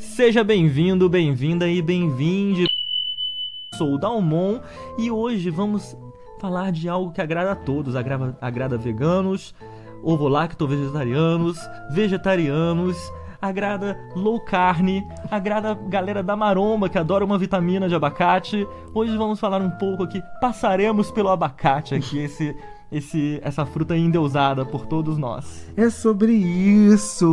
Seja bem-vindo, bem-vinda e bem-vinde. Sou o Dalmon e hoje vamos falar de algo que agrada a todos, agrada, agrada veganos, ovo-lacto vegetarianos, vegetarianos, agrada low carne, agrada galera da maromba que adora uma vitamina de abacate. Hoje vamos falar um pouco aqui, passaremos pelo abacate aqui, esse esse, essa fruta endeusada por todos nós. É sobre isso!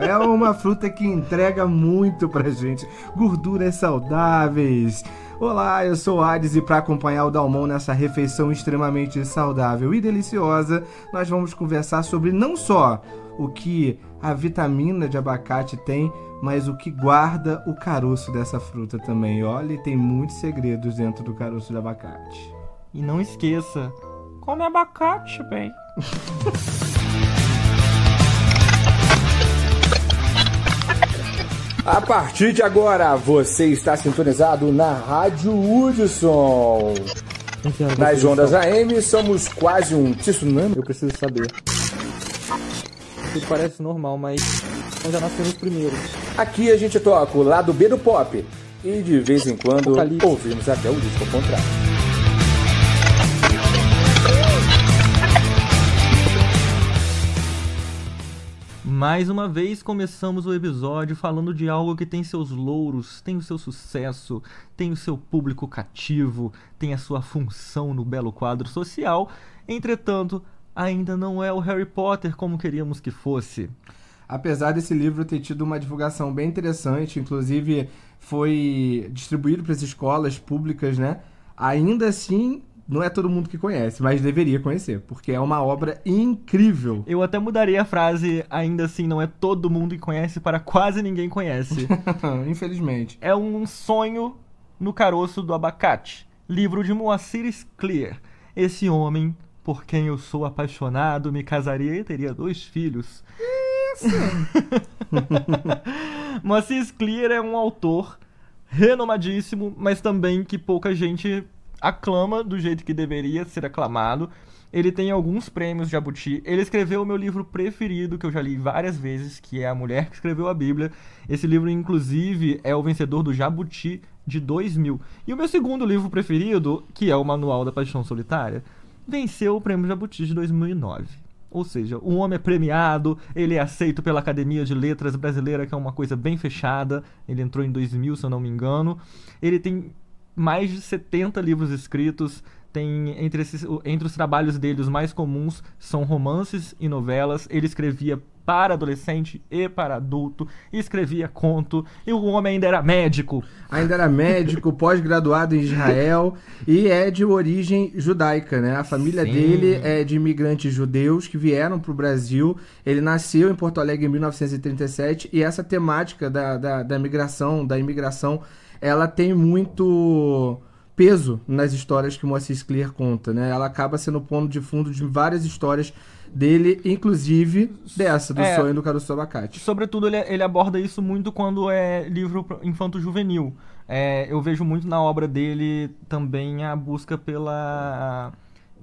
é uma fruta que entrega muito pra gente. Gorduras saudáveis. Olá, eu sou o Hades e para acompanhar o Dalmon nessa refeição extremamente saudável e deliciosa, nós vamos conversar sobre não só o que a vitamina de abacate tem, mas o que guarda o caroço dessa fruta também. Olha, tem muitos segredos dentro do caroço de abacate. E não esqueça, Come abacate, bem. A partir de agora, você está sintonizado na Rádio Hudson. Nas ondas AM, somos quase um tsunami. Eu preciso saber. Tudo parece normal, mas nós já nascemos primeiros. Aqui a gente toca o lado B do pop. E de vez em quando ouvimos até o disco contrário. Mais uma vez começamos o episódio falando de algo que tem seus louros, tem o seu sucesso, tem o seu público cativo, tem a sua função no belo quadro social. Entretanto, ainda não é o Harry Potter como queríamos que fosse. Apesar desse livro ter tido uma divulgação bem interessante, inclusive foi distribuído para as escolas públicas, né? Ainda assim, não é todo mundo que conhece, mas deveria conhecer, porque é uma obra incrível. Eu até mudaria a frase, ainda assim, não é todo mundo que conhece, para quase ninguém conhece. Infelizmente. É um sonho no caroço do abacate. Livro de Moacir Clear. Esse homem, por quem eu sou apaixonado, me casaria e teria dois filhos. Isso! Moacir Clear é um autor renomadíssimo, mas também que pouca gente aclama do jeito que deveria ser aclamado. Ele tem alguns prêmios Jabuti. Ele escreveu o meu livro preferido, que eu já li várias vezes, que é A Mulher que Escreveu a Bíblia. Esse livro, inclusive, é o vencedor do Jabuti de 2000. E o meu segundo livro preferido, que é o Manual da Paixão Solitária, venceu o prêmio Jabuti de 2009. Ou seja, o homem é premiado, ele é aceito pela Academia de Letras Brasileira, que é uma coisa bem fechada. Ele entrou em 2000, se eu não me engano. Ele tem mais de 70 livros escritos. Tem entre, esses, entre os trabalhos dele, os mais comuns são romances e novelas. Ele escrevia para adolescente e para adulto, escrevia conto, e o homem ainda era médico. Ainda era médico, pós-graduado em Israel, e é de origem judaica, né? A família Sim. dele é de imigrantes judeus que vieram para o Brasil. Ele nasceu em Porto Alegre em 1937, e essa temática da, da, da migração, da imigração ela tem muito peso nas histórias que o Moacir Clear conta, né? Ela acaba sendo ponto de fundo de várias histórias dele, inclusive dessa, do é, sonho do caroço do abacate. Sobretudo, ele, ele aborda isso muito quando é livro infanto-juvenil. É, eu vejo muito na obra dele também a busca pela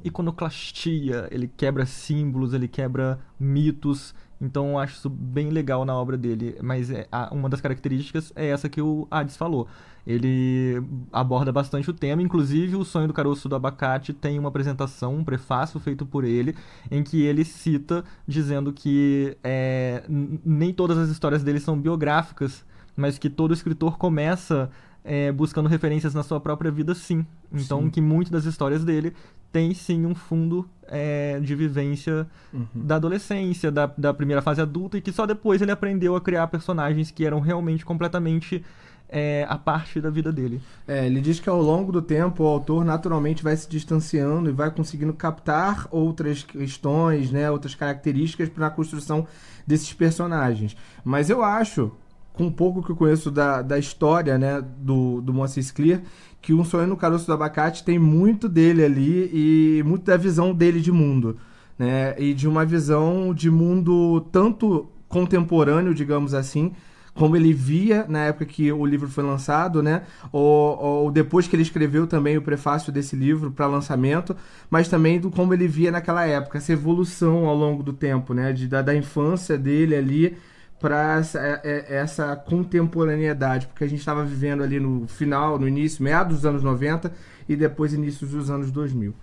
iconoclastia. Ele quebra símbolos, ele quebra mitos então eu acho isso bem legal na obra dele. Mas é, a, uma das características é essa que o Hades falou. Ele aborda bastante o tema, inclusive o sonho do caroço do abacate tem uma apresentação, um prefácio feito por ele, em que ele cita dizendo que é, nem todas as histórias dele são biográficas, mas que todo escritor começa é, buscando referências na sua própria vida, sim. Então, sim. que muitas das histórias dele tem sim um fundo é, de vivência uhum. da adolescência, da, da primeira fase adulta, e que só depois ele aprendeu a criar personagens que eram realmente completamente é, a parte da vida dele. É, ele diz que ao longo do tempo o autor naturalmente vai se distanciando e vai conseguindo captar outras questões, né, outras características para a construção desses personagens. Mas eu acho, com um pouco que eu conheço da, da história né, do, do Moacir Clear, que um sonho no caroço do abacate tem muito dele ali e muito da visão dele de mundo, né? E de uma visão de mundo tanto contemporâneo, digamos assim, como ele via na época que o livro foi lançado, né? Ou, ou depois que ele escreveu também o prefácio desse livro para lançamento, mas também do como ele via naquela época, essa evolução ao longo do tempo, né? De, da, da infância dele ali para essa, é, é, essa contemporaneidade, porque a gente estava vivendo ali no final, no início, meados dos anos 90 e depois início dos anos 2000.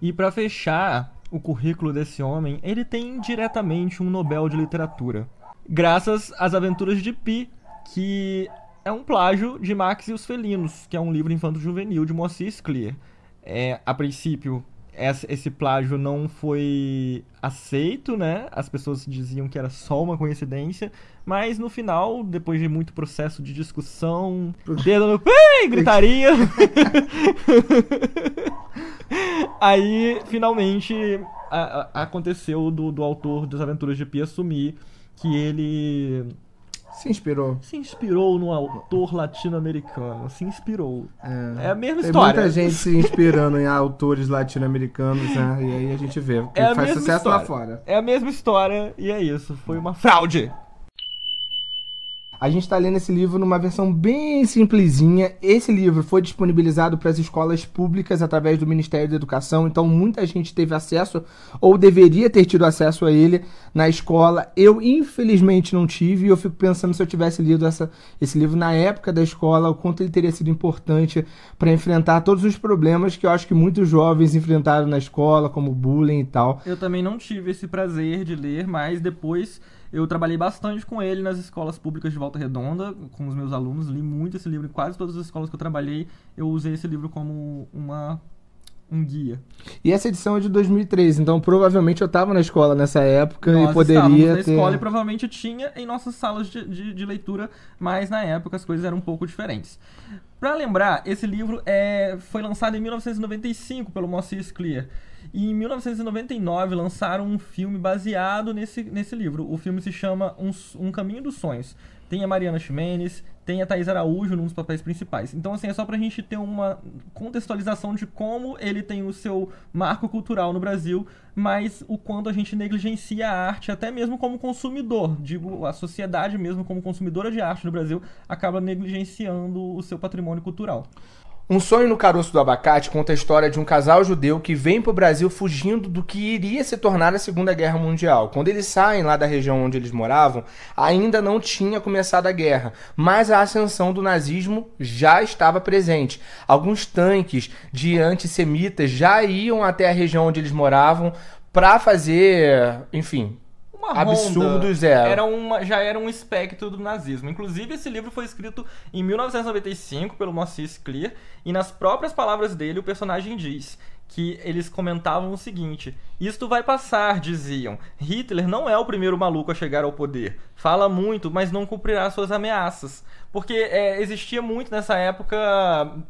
E para fechar o currículo desse homem, ele tem diretamente um Nobel de Literatura, graças às Aventuras de Pi, que é um plágio de Max e os Felinos, que é um livro infanto-juvenil de Moacir Clear. É, a princípio, esse plágio não foi aceito, né? As pessoas diziam que era só uma coincidência, mas no final, depois de muito processo de discussão, dedo no gritaria, aí finalmente a, a, aconteceu do, do autor das Aventuras de Pi assumir que ele se inspirou. Se inspirou no autor latino-americano. Se inspirou. É, é a mesma Tem história. muita gente se inspirando em autores latino-americanos, né? E aí a gente vê. Que é faz sucesso história. lá fora. É a mesma história e é isso. Foi uma fraude. A gente está lendo esse livro numa versão bem simplesinha. Esse livro foi disponibilizado para as escolas públicas através do Ministério da Educação, então muita gente teve acesso ou deveria ter tido acesso a ele na escola. Eu, infelizmente, não tive e eu fico pensando se eu tivesse lido essa, esse livro na época da escola, o quanto ele teria sido importante para enfrentar todos os problemas que eu acho que muitos jovens enfrentaram na escola, como bullying e tal. Eu também não tive esse prazer de ler, mas depois eu trabalhei bastante com ele nas escolas públicas de Volta Redonda, com os meus alunos, li muito esse livro em quase todas as escolas que eu trabalhei. Eu usei esse livro como uma um guia. E essa edição é de 2003, então provavelmente eu estava na escola nessa época Nós e poderia na ter... escola e provavelmente tinha em nossas salas de, de, de, leitura, mas na época as coisas eram um pouco diferentes. Para lembrar, esse livro é, foi lançado em 1995 pelo Moacir Clear. E em 1999 lançaram um filme baseado nesse, nesse livro. O filme se chama Um, um Caminho dos Sonhos. Tem a Mariana Ximenes, tem a Thais Araújo num dos papéis principais. Então, assim, é só pra gente ter uma contextualização de como ele tem o seu marco cultural no Brasil, mas o quanto a gente negligencia a arte, até mesmo como consumidor. Digo, a sociedade mesmo como consumidora de arte no Brasil acaba negligenciando o seu patrimônio cultural. Um Sonho no Caroço do Abacate conta a história de um casal judeu que vem para o Brasil fugindo do que iria se tornar a Segunda Guerra Mundial. Quando eles saem lá da região onde eles moravam, ainda não tinha começado a guerra, mas a ascensão do nazismo já estava presente. Alguns tanques de antissemitas já iam até a região onde eles moravam para fazer, enfim, uma absurdos é. Era uma, já era um espectro do nazismo. Inclusive, esse livro foi escrito em 1995 pelo Moacir Clear, e nas próprias palavras dele, o personagem diz que eles comentavam o seguinte: Isto vai passar, diziam. Hitler não é o primeiro maluco a chegar ao poder. Fala muito, mas não cumprirá suas ameaças. Porque é, existia muito nessa época,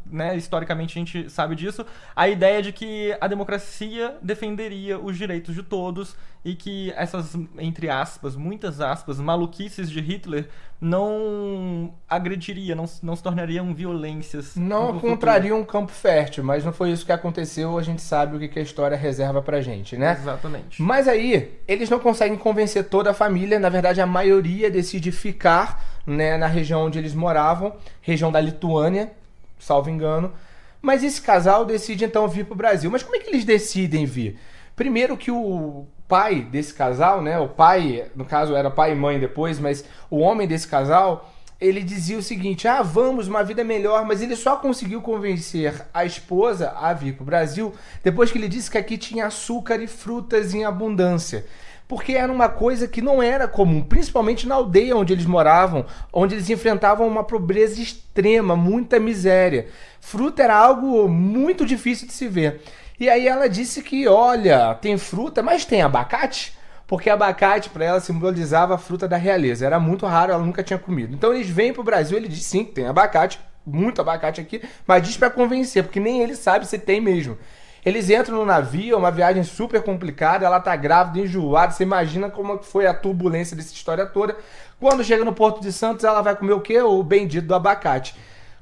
né, historicamente a gente sabe disso, a ideia de que a democracia defenderia os direitos de todos e que essas, entre aspas, muitas aspas, maluquices de Hitler não agrediria, não, não se tornariam violências. Não encontrariam um campo fértil, mas não foi isso que aconteceu. A gente sabe o que a história reserva pra gente, né? Exatamente. Mas aí, eles não conseguem convencer toda a família. Na verdade, a maioria decide ficar né, na região onde eles moravam, região da Lituânia, salvo engano. Mas esse casal decide então vir pro Brasil. Mas como é que eles decidem vir? Primeiro que o pai desse casal, né? O pai, no caso era pai e mãe depois, mas o homem desse casal, ele dizia o seguinte: "Ah, vamos, uma vida melhor", mas ele só conseguiu convencer a esposa a vir para o Brasil depois que ele disse que aqui tinha açúcar e frutas em abundância. Porque era uma coisa que não era comum, principalmente na aldeia onde eles moravam, onde eles enfrentavam uma pobreza extrema, muita miséria. Fruta era algo muito difícil de se ver. E aí ela disse que, olha, tem fruta, mas tem abacate? Porque abacate para ela simbolizava a fruta da realeza. Era muito raro, ela nunca tinha comido. Então eles vêm pro Brasil, ele diz sim, tem abacate, muito abacate aqui, mas diz para convencer, porque nem ele sabe se tem mesmo. Eles entram no navio, é uma viagem super complicada, ela tá grávida, enjoada, você imagina como foi a turbulência dessa história toda. Quando chega no Porto de Santos, ela vai comer o quê? O bendito do abacate.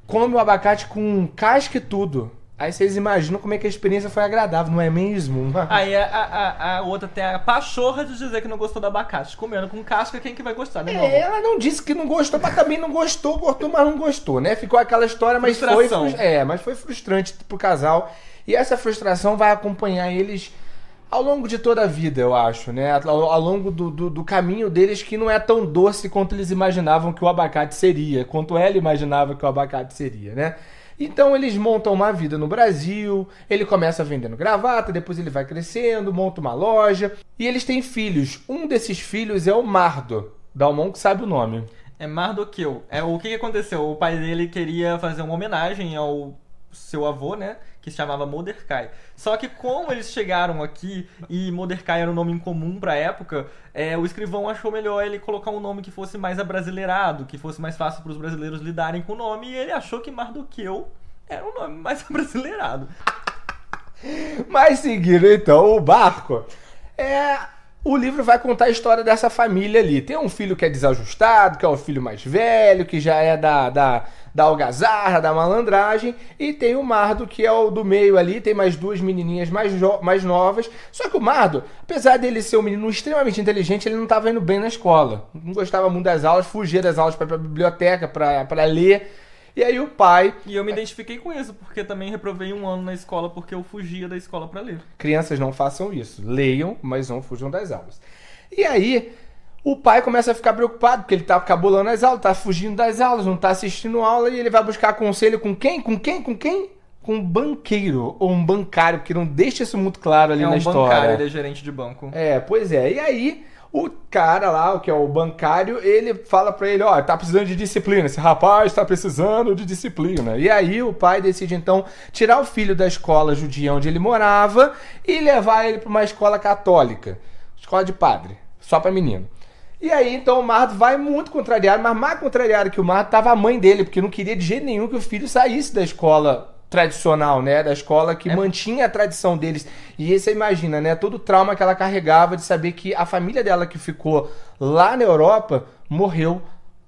Come o abacate com casca e tudo. Aí vocês imaginam como é que a experiência foi agradável, não é mesmo? Aí a, a, a outra tem a pachorra de dizer que não gostou do abacate. Comendo com casca, quem que vai gostar, né? É, ela não disse que não gostou, mas também não gostou, gostou, mas não gostou, né? Ficou aquela história, mas Frustração. foi. É, mas foi frustrante pro casal. E essa frustração vai acompanhar eles ao longo de toda a vida, eu acho, né? Ao, ao longo do, do, do, caminho deles que não é tão doce quanto eles imaginavam que o abacate seria, quanto ela imaginava que o abacate seria, né? Então eles montam uma vida no Brasil, ele começa vendendo gravata, depois ele vai crescendo, monta uma loja, e eles têm filhos. Um desses filhos é o Mardo. Dalmon que sabe o nome. É Mardoqueu. É, o que, que aconteceu? O pai dele queria fazer uma homenagem ao seu avô, né? Que se chamava Mordecai. Só que como eles chegaram aqui e Mordecai era um nome incomum pra época, é, o escrivão achou melhor ele colocar um nome que fosse mais abrasileirado, que fosse mais fácil para os brasileiros lidarem com o nome, e ele achou que Mardoqueu era um nome mais abrasileirado. Mas seguindo então o barco, é o livro vai contar a história dessa família ali. Tem um filho que é desajustado, que é o filho mais velho, que já é da, da, da algazarra, da malandragem, e tem o Mardo, que é o do meio ali, tem mais duas menininhas mais, mais novas. Só que o Mardo, apesar dele ser um menino extremamente inteligente, ele não estava indo bem na escola. Não gostava muito das aulas, fugia das aulas para a biblioteca para ler. E aí o pai. E eu me identifiquei com isso, porque também reprovei um ano na escola porque eu fugia da escola para ler. Crianças não façam isso. Leiam, mas não fujam das aulas. E aí, o pai começa a ficar preocupado, porque ele tá cabulando as aulas, tá fugindo das aulas, não tá assistindo aula, e ele vai buscar conselho com quem? Com quem? Com quem? Com um banqueiro ou um bancário, que não deixa isso muito claro ali é na um história. Bancário, ele é gerente de banco. É, pois é. E aí, o cara lá, o que é o bancário, ele fala para ele, ó, tá precisando de disciplina, esse rapaz tá precisando de disciplina. E aí o pai decide então tirar o filho da escola judia onde ele morava e levar ele para uma escola católica, escola de padre, só para menino. E aí, então, o Mardo vai muito contrariado, mas mais contrariado que o Mardo tava a mãe dele, porque não queria de jeito nenhum que o filho saísse da escola tradicional, né? Da escola que é. mantinha a tradição deles. E você imagina, né? Todo o trauma que ela carregava de saber que a família dela que ficou lá na Europa morreu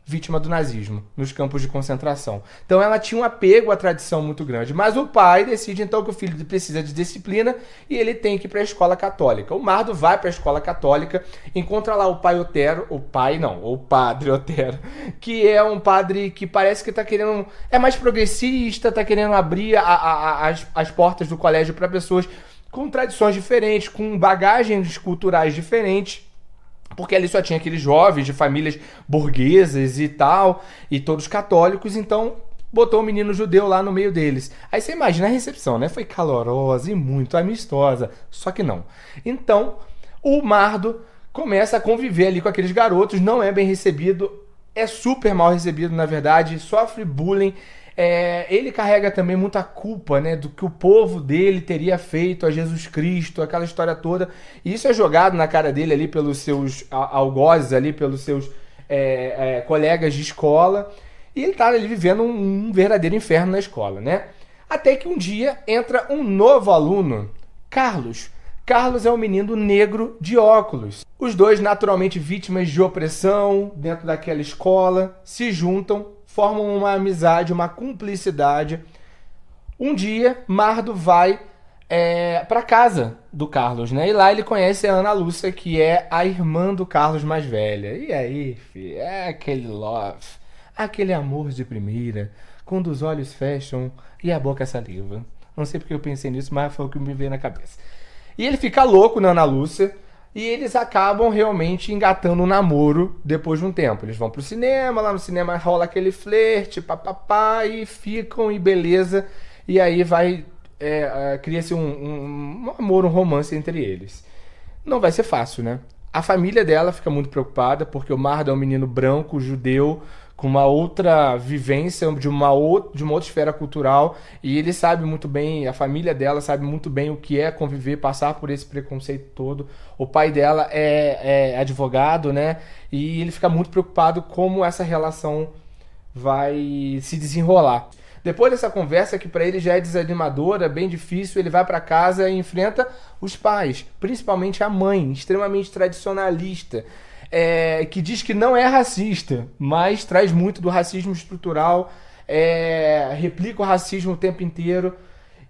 vítima do nazismo nos campos de concentração. Então ela tinha um apego à tradição muito grande. Mas o pai decide então que o filho precisa de disciplina e ele tem que ir para a escola católica. O Mardo vai para a escola católica, encontra lá o pai Otero, o pai não, o padre Otero, que é um padre que parece que está querendo é mais progressista, está querendo abrir a, a, a, as, as portas do colégio para pessoas com tradições diferentes, com bagagens culturais diferentes. Porque ali só tinha aqueles jovens de famílias burguesas e tal, e todos católicos, então botou o um menino judeu lá no meio deles. Aí você imagina a recepção, né? Foi calorosa e muito amistosa, só que não. Então, o Mardo começa a conviver ali com aqueles garotos, não é bem recebido, é super mal recebido, na verdade, sofre bullying é, ele carrega também muita culpa, né, do que o povo dele teria feito a Jesus Cristo, aquela história toda. E isso é jogado na cara dele ali pelos seus algozes, ali pelos seus é, é, colegas de escola. E ele está ali vivendo um, um verdadeiro inferno na escola, né? Até que um dia entra um novo aluno, Carlos. Carlos é um menino negro de óculos. Os dois, naturalmente vítimas de opressão dentro daquela escola, se juntam formam uma amizade, uma cumplicidade. Um dia, Mardo vai é, para casa do Carlos, né? E lá ele conhece a Ana Lúcia, que é a irmã do Carlos mais velha. E aí, filho, é aquele love, aquele amor de primeira, quando os olhos fecham e a boca saliva. Não sei porque eu pensei nisso, mas foi o que me veio na cabeça. E ele fica louco na Ana Lúcia. E eles acabam realmente engatando um namoro depois de um tempo. Eles vão pro cinema, lá no cinema rola aquele flerte, papapá, e ficam, e beleza. E aí vai. É, é, Cria-se um, um, um amor, um romance entre eles. Não vai ser fácil, né? A família dela fica muito preocupada, porque o Mardo é um menino branco, judeu, com uma outra vivência de uma, outra, de uma outra esfera cultural e ele sabe muito bem, a família dela sabe muito bem o que é conviver, passar por esse preconceito todo. O pai dela é, é advogado, né? E ele fica muito preocupado como essa relação vai se desenrolar. Depois dessa conversa que para ele já é desanimadora, bem difícil, ele vai para casa e enfrenta os pais, principalmente a mãe, extremamente tradicionalista é, que diz que não é racista, mas traz muito do racismo estrutural, é, replica o racismo o tempo inteiro.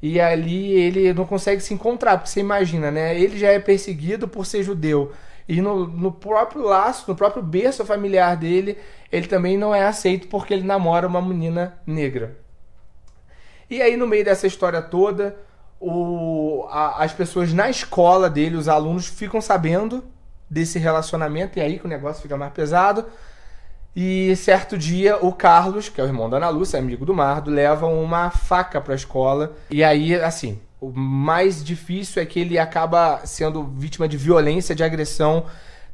E ali ele não consegue se encontrar, porque você imagina, né? Ele já é perseguido por ser judeu. E no, no próprio laço, no próprio berço familiar dele, ele também não é aceito porque ele namora uma menina negra. E aí, no meio dessa história toda, o, a- as pessoas na escola dele, os alunos, ficam sabendo desse relacionamento, e aí que o negócio fica mais pesado. E certo dia, o Carlos, que é o irmão da Ana Lúcia, amigo do Mardo, leva uma faca pra escola. E aí, assim, o mais difícil é que ele acaba sendo vítima de violência, de agressão,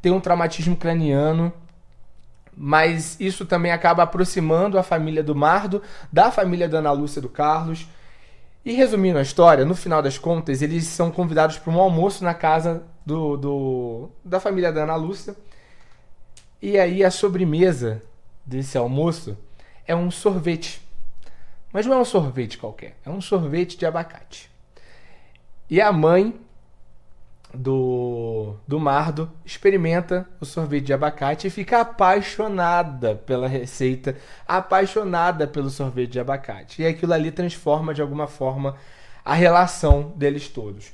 tem um traumatismo craniano. Mas isso também acaba aproximando a família do Mardo da família da Ana Lúcia do Carlos. E resumindo a história, no final das contas, eles são convidados para um almoço na casa do, do- da família da Ana Lúcia. E aí a sobremesa desse almoço é um sorvete. Mas não é um sorvete qualquer, é um sorvete de abacate. E a mãe do, do Mardo experimenta o sorvete de abacate e fica apaixonada pela receita, apaixonada pelo sorvete de abacate. E aquilo ali transforma de alguma forma a relação deles todos.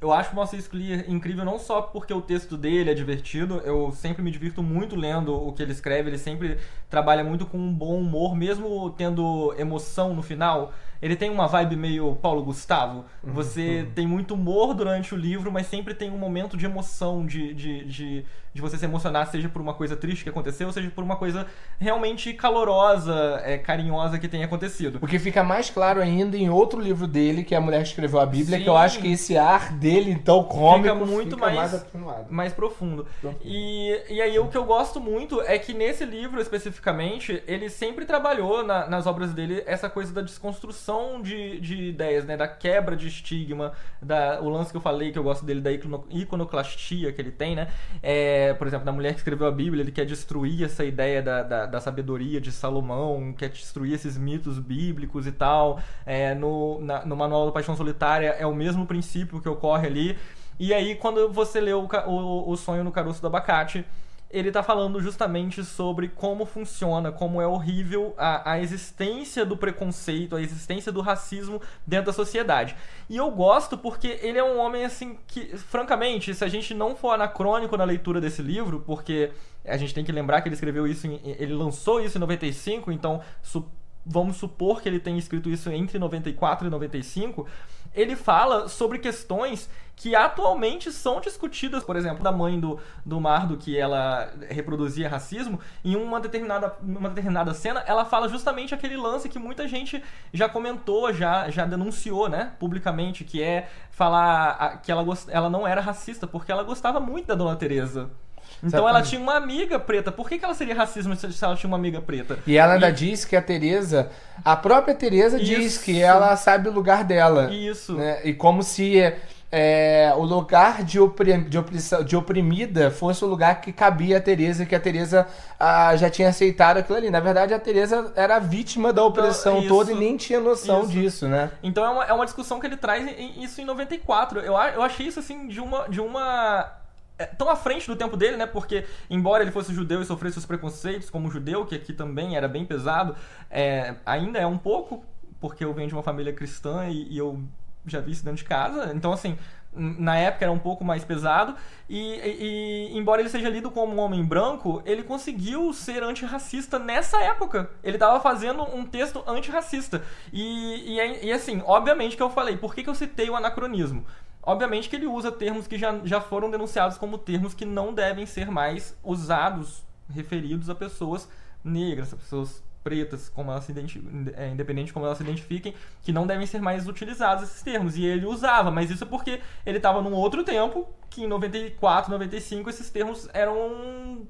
Eu acho o Moacir Clear incrível não só porque o texto dele é divertido, eu sempre me divirto muito lendo o que ele escreve, ele sempre trabalha muito com um bom humor, mesmo tendo emoção no final. Ele tem uma vibe meio Paulo Gustavo. Você tem muito humor durante o livro, mas sempre tem um momento de emoção, de, de, de, de você se emocionar, seja por uma coisa triste que aconteceu, seja por uma coisa realmente calorosa, é, carinhosa que tenha acontecido. O que fica mais claro ainda em outro livro dele, que é A Mulher que Escreveu a Bíblia, Sim. que eu acho que esse ar dele, então, cômico, Fica muito fica mais- atenuado. mais profundo. Profundo. E, e aí o que eu gosto muito é que nesse livro especificamente, ele sempre trabalhou na- nas obras dele essa coisa da desconstrução de, de ideias, né? Da quebra de estigma, da, o lance que eu falei que eu gosto dele da icono- iconoclastia que ele tem, né? É, por exemplo, na mulher que escreveu a Bíblia, ele quer destruir essa ideia da, da, da sabedoria de Salomão, quer destruir esses mitos bíblicos e tal. É, no, na- no Manual da Paixão Solitária é o mesmo princípio que ocorre ali. E aí, quando você lê o, o, o Sonho no Caroço do Abacate, ele tá falando justamente sobre como funciona, como é horrível a, a existência do preconceito, a existência do racismo dentro da sociedade. E eu gosto porque ele é um homem assim que, francamente, se a gente não for anacrônico na leitura desse livro, porque a gente tem que lembrar que ele escreveu isso, em, ele lançou isso em 95, então su- vamos supor que ele tenha escrito isso entre 94 e 95, ele fala sobre questões que atualmente são discutidas, por exemplo, da mãe do, do Mardo, que ela reproduzia racismo, em uma determinada, uma determinada cena, ela fala justamente aquele lance que muita gente já comentou, já, já denunciou, né, publicamente, que é falar que ela, ela não era racista, porque ela gostava muito da Dona Teresa. Então ela tinha uma amiga preta. Por que, que ela seria racista se ela tinha uma amiga preta? E ela ainda E- diz que a Teresa, a própria Teresa diz que ela sabe o lugar dela. Isso. né? E como se é, o lugar de, opri- de, opressão- de oprimida fosse o lugar que cabia a Teresa, que a Teresa ah, já tinha aceitado aquilo ali. Na verdade, a Teresa era vítima da opressão isso. toda e nem tinha noção Isso. disso, né? Então é uma, é uma discussão que ele traz em- isso em 94. Eu, eu achei isso assim de uma. De uma tão à frente do tempo dele, né? Porque, embora ele fosse judeu e sofresse os preconceitos como judeu, que aqui também era bem pesado, é, ainda é um pouco, porque eu venho de uma família cristã e, e eu já vi isso dentro de casa. Então, assim, na época era um pouco mais pesado. E, e- e, embora ele seja lido como um homem branco, ele conseguiu ser antirracista nessa época. Ele estava fazendo um texto antirracista. E, e, é- e, assim, obviamente que eu falei, por que, que eu citei o anacronismo? Obviamente que ele usa termos que já, já foram denunciados como termos que não devem ser mais usados, referidos a pessoas negras, a pessoas pretas, como elas se é, independente de como elas se identifiquem, que não devem ser mais utilizados esses termos. E ele usava, mas isso é porque ele estava num outro tempo, que em 94, 95 esses termos eram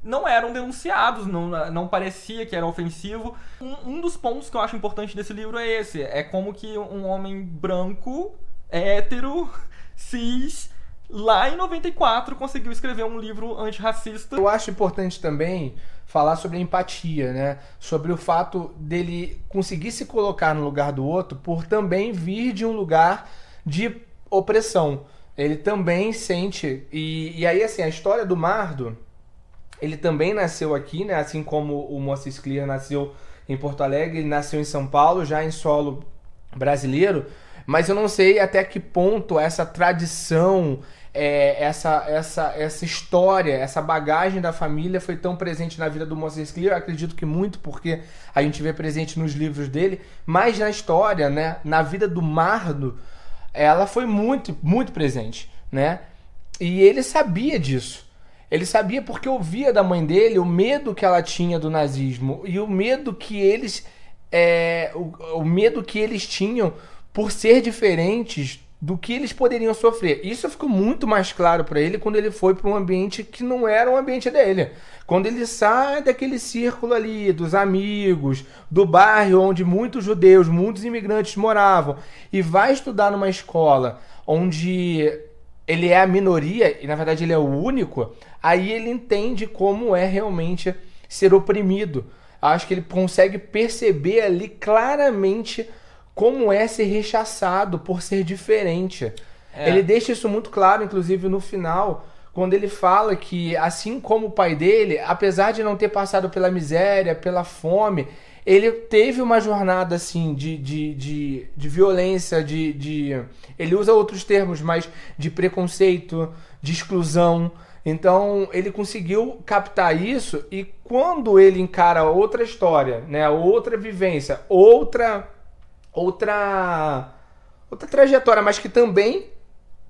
não eram denunciados, não, não parecia que era ofensivo. Um, um dos pontos que eu acho importante desse livro é esse: é como que um homem branco, hétero, cis, lá em 94 conseguiu escrever um livro antirracista. Eu acho importante também falar sobre empatia, né? Sobre o fato dele conseguir se colocar no lugar do outro por também vir de um lugar de opressão. Ele também sente. E, e aí, assim, a história do Mardo, ele também nasceu aqui, né? Assim como o Moacir Clear nasceu em Porto Alegre, ele nasceu em São Paulo, já em solo brasileiro. Mas eu não sei até que ponto essa tradição, é, essa, essa, essa história, essa bagagem da família foi tão presente na vida do Moses Clear. Eu acredito que muito, porque a gente vê presente nos livros dele, mas na história, né, na vida do Mardo, ela foi muito, muito presente, né? E ele sabia disso. Ele sabia porque ouvia da mãe dele o medo que ela tinha do nazismo e o medo que eles é, o, o medo que eles tinham por ser diferentes do que eles poderiam sofrer. Isso ficou muito mais claro para ele quando ele foi para um ambiente que não era um ambiente dele. Quando ele sai daquele círculo ali dos amigos, do bairro onde muitos judeus, muitos imigrantes moravam e vai estudar numa escola onde ele é a minoria e na verdade ele é o único, aí ele entende como é realmente ser oprimido. Acho que ele consegue perceber ali claramente como é ser rechaçado por ser diferente. É. Ele deixa isso muito claro, inclusive no final, quando ele fala que, assim como o pai dele, apesar de não ter passado pela miséria, pela fome, ele teve uma jornada assim de, de, de, de violência, de, de. Ele usa outros termos, mas de preconceito, de exclusão. Então ele conseguiu captar isso e quando ele encara outra história, né, outra vivência, outra outra outra trajetória, mas que também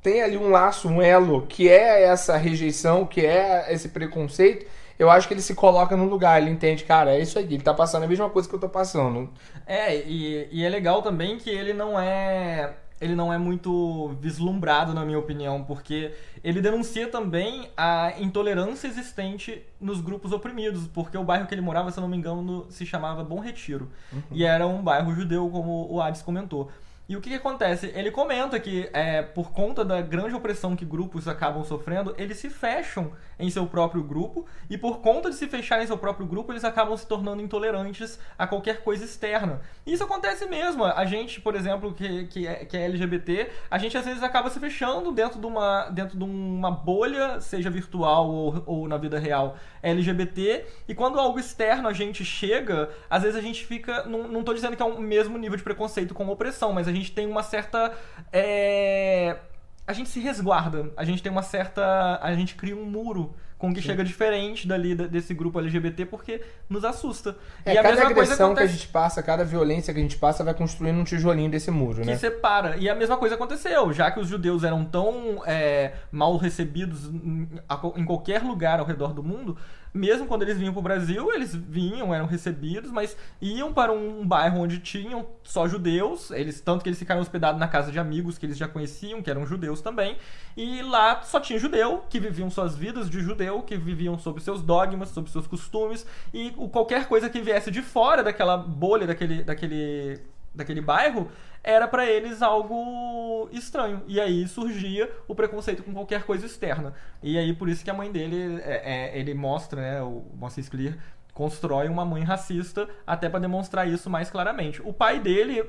tem ali um laço, um elo, que é essa rejeição, que é esse preconceito, eu acho que ele se coloca no lugar, ele entende, cara, é isso aí, ele tá passando a mesma coisa que eu tô passando. É, e, e é legal também que ele não é ele não é muito vislumbrado, na minha opinião, porque ele denuncia também a intolerância existente nos grupos oprimidos, porque o bairro que ele morava, se eu não me engano, se chamava Bom Retiro. Uhum. E era um bairro judeu, como o Ades comentou. E o que, que, acontece? Ele comenta que, é, por conta da grande opressão que grupos acabam sofrendo, eles se fecham em seu próprio grupo, e por conta de se fechar em seu próprio grupo, eles acabam se tornando intolerantes a qualquer coisa externa. E isso acontece mesmo. A gente, por exemplo, que, que, é, que é LGBT, a gente às vezes acaba se fechando dentro de uma, dentro de uma bolha, seja virtual ou, ou na vida real, LGBT, e quando algo externo a gente chega, às vezes a gente fica. Não, não tô dizendo que é o mesmo nível de preconceito com opressão, mas a gente tem uma certa. É, a gente se resguarda, a gente tem uma certa. A gente cria um muro com que Sim. chega diferente dali desse grupo LGBT porque nos assusta. É, e a cada mesma agressão coisa acontece... que a gente passa, cada violência que a gente passa vai construindo um tijolinho desse muro, que né? Que separa. E a mesma coisa aconteceu, já que os judeus eram tão é, mal recebidos em, em qualquer lugar ao redor do mundo, mesmo quando eles vinham para o Brasil, eles vinham, eram recebidos, mas iam para um bairro onde tinham só judeus, eles tanto que eles ficaram hospedados na casa de amigos que eles já conheciam, que eram judeus também, e lá só tinha judeu, que viviam suas vidas de judeu, que viviam sob seus dogmas, sob seus costumes, e qualquer coisa que viesse de fora daquela bolha, daquele, daquele, daquele bairro, era para eles algo estranho. E aí surgia o preconceito com qualquer coisa externa. E aí por isso que a mãe dele, é, é, ele mostra, né, o Moses Clear constrói uma mãe racista até para demonstrar isso mais claramente. O pai dele,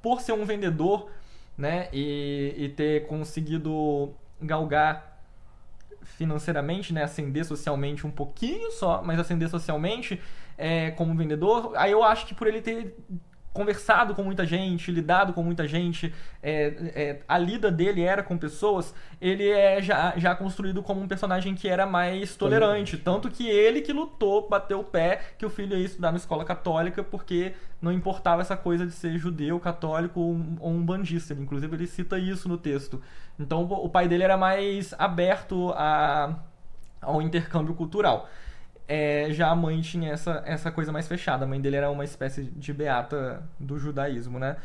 por ser um vendedor, né, e, e ter conseguido galgar financeiramente, né, ascender socialmente um pouquinho só, mas ascender socialmente é, como vendedor, aí eu acho que por ele ter conversado com muita gente, lidado com muita gente, é, é, a lida dele era com pessoas, ele é já, já construído como um personagem que era mais tolerante. Tanto que ele que lutou, bateu o pé que o filho ia estudar na escola católica, porque não importava essa coisa de ser judeu, católico ou um, ou um bandista. Inclusive, ele cita isso no texto. Então, o pai dele era mais aberto a, ao intercâmbio cultural. É, já a mãe tinha essa, essa coisa mais fechada. A mãe dele era uma espécie de beata do judaísmo, né?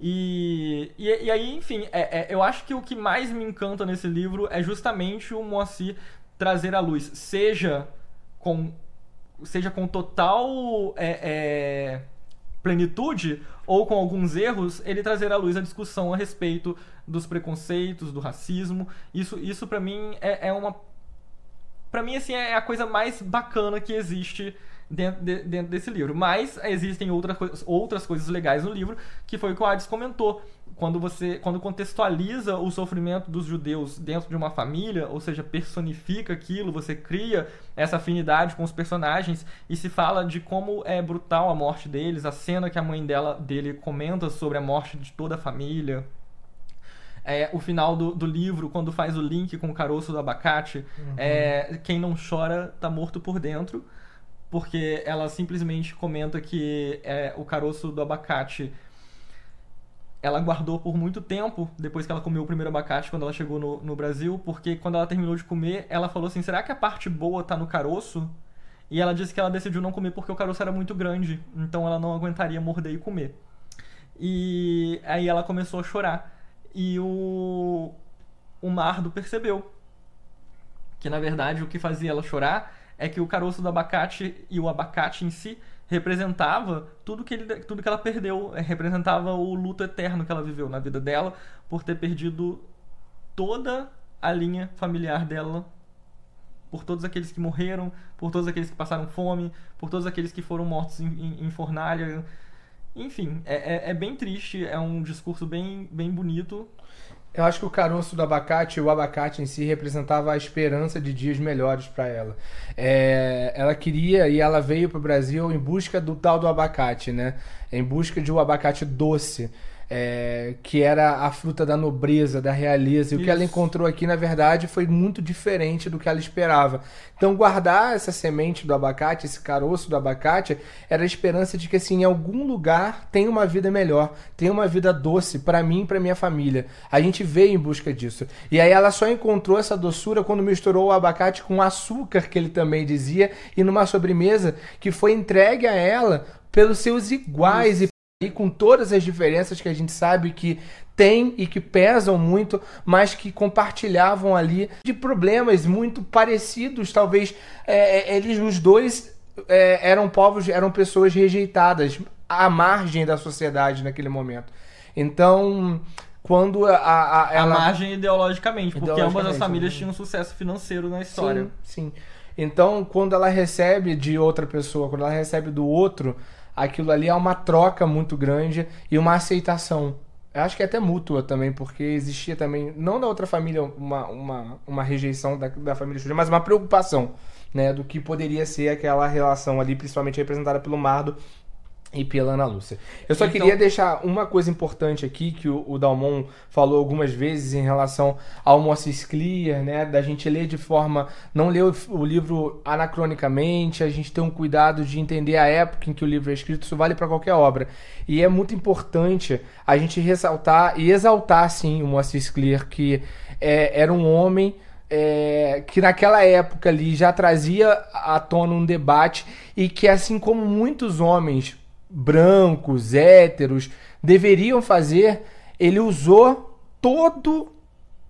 E, e, e aí, enfim, é, é, eu acho que o que mais me encanta nesse livro é justamente o Moacir trazer à luz, seja com, seja com total é, é, plenitude ou com alguns erros, ele trazer à luz a discussão a respeito dos preconceitos, do racismo. Isso, isso para mim, é, é uma para mim, assim, é a coisa mais bacana que existe dentro, de, dentro desse livro. Mas existem outras, outras coisas legais no livro, que foi o que o Hades comentou. Quando você quando contextualiza o sofrimento dos judeus dentro de uma família, ou seja, personifica aquilo, você cria essa afinidade com os personagens e se fala de como é brutal a morte deles, a cena que a mãe dela dele comenta sobre a morte de toda a família, é, o final do, do livro, quando faz o link com o caroço do abacate, é, quem não chora tá morto por dentro, porque ela simplesmente comenta que é, o caroço do abacate ela guardou por muito tempo, depois que ela comeu o primeiro abacate, quando ela chegou no, no Brasil, porque quando ela terminou de comer, ela falou assim: será que a parte boa tá no caroço? E ela disse que ela decidiu não comer porque o caroço era muito grande, então ela não aguentaria morder e comer. E aí ela começou a chorar. E o, o Mardo percebeu que, na verdade, o que fazia ela chorar é que o caroço do abacate e o abacate em si representava tudo que, ele, tudo que ela perdeu, é, representava o luto eterno que ela viveu na vida dela por ter perdido toda a linha familiar dela, por todos aqueles que morreram, por todos aqueles que passaram fome, por todos aqueles que foram mortos em, em, em fornalha. Enfim, é, é, é, bem triste, é um discurso bem, bem bonito. Eu acho que o caroço do abacate, o abacate em si, representava a esperança de dias melhores para ela. É, ela queria e ela veio para o Brasil em busca do tal do abacate, né? Em busca de um abacate doce é, que era a fruta da nobreza, da realeza. E Isso. o que ela encontrou aqui, na verdade, foi muito diferente do que ela esperava. Então, guardar essa semente do abacate, esse caroço do abacate, era a esperança de que, assim, em algum lugar tem uma vida melhor, tem uma vida doce para mim e para minha família. A gente veio em busca disso. E aí ela só encontrou essa doçura quando misturou o abacate com açúcar, que ele também dizia, e numa sobremesa que foi entregue a ela pelos seus iguais Isso. e e com todas as diferenças que a gente sabe que tem e que pesam muito, mas que compartilhavam ali de problemas muito parecidos. Talvez é, é, eles, os dois, é, eram povos, eram pessoas rejeitadas à margem da sociedade naquele momento. Então, quando a, a, ela... a margem ideologicamente, porque ambas as famílias né? tinham sucesso financeiro na história. Sim, sim. Então, quando ela recebe de outra pessoa, quando ela recebe do outro, aquilo ali é uma troca muito grande e uma aceitação. Eu acho que é até mútua também, porque existia também, não da outra família, uma, uma, uma rejeição da, da família Júlia, mas uma preocupação né, do que poderia ser aquela relação ali, principalmente representada pelo Mardo e pela Ana Lúcia. Eu só então... queria deixar uma coisa importante aqui que o, o Dalmon falou algumas vezes em relação ao Moacir Clear, né, da gente ler de forma não ler o, o, livro anacronicamente, a gente ter um cuidado de entender a época em que o livro é escrito, isso vale para qualquer obra. E é muito importante a gente ressaltar e exaltar sim o Moacir Clear que é, era um homem é, que naquela época ali já trazia à tona um debate e que assim como muitos homens brancos, héteros, deveriam fazer, ele usou todo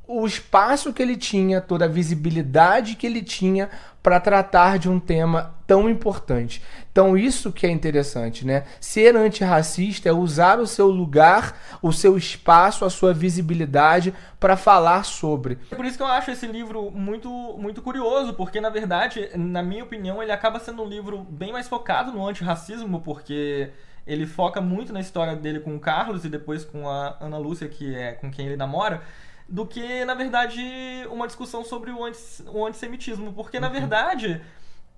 o espaço que ele tinha, toda a visibilidade que ele tinha para tratar de um tema tão importante. Então isso que é interessante, né? Ser antirracista é usar o seu lugar, o seu espaço, a sua visibilidade para falar sobre. É por isso que eu acho esse livro muito muito curioso, porque na verdade, na minha opinião, ele acaba sendo um livro bem mais focado no antirracismo, porque ele foca muito na história dele com o Carlos e depois com a Ana Lúcia, que é com quem ele namora, do que, na verdade, uma discussão sobre o, anti, o antissemitismo. Porque, uhum. na verdade,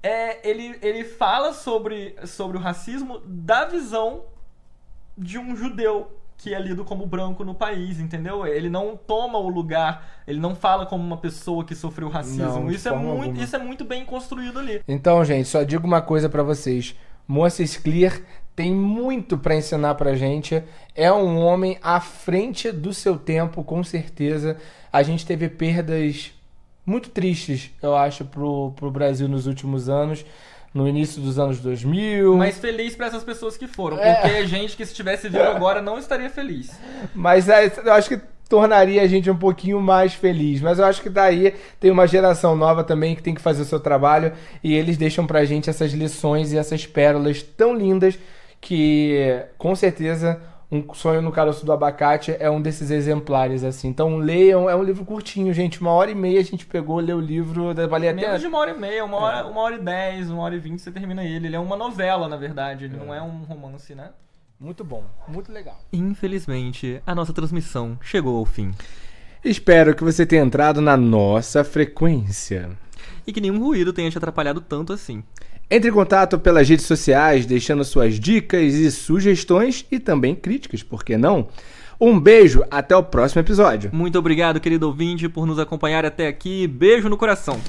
é, ele, ele fala sobre, sobre o racismo da visão de um judeu que é lido como branco no país, entendeu? Ele não toma o lugar, ele não fala como uma pessoa que sofreu racismo. Não, isso, é muito, isso é muito bem construído ali. Então, gente, só digo uma coisa para vocês. Moacir Clear tem muito para ensinar para gente. É um homem à frente do seu tempo, com certeza. A gente teve perdas muito tristes, eu acho, pro, pro Brasil nos últimos anos. No início dos anos 2000. Mas feliz para essas pessoas que foram. É. Porque é. gente que se estivesse vivo agora não estaria feliz. Mas é, eu acho que tornaria a gente um pouquinho mais feliz. Mas eu acho que daí tem uma geração nova também que tem que fazer o seu trabalho e eles deixam pra gente essas lições e essas pérolas tão lindas que com certeza um sonho no caroço do abacate é um desses exemplares, assim. Então leiam, é um livro curtinho, gente. Uma hora e meia a gente pegou, leu o livro, valia Menos até... de uma hora e meia, uma hora, é. uma hora e dez, uma hora e vinte, você termina ele. Ele é uma novela, na verdade, ele é. não é um romance, né? Muito bom, muito legal. Infelizmente, a nossa transmissão chegou ao fim. Espero que você tenha entrado na nossa frequência. E que nenhum ruído tenha te atrapalhado tanto assim. Entre em contato pelas redes sociais, deixando suas dicas e sugestões e também críticas, por que não? Um beijo, até o próximo episódio. Muito obrigado, querido ouvinte, por nos acompanhar até aqui. Beijo no coração.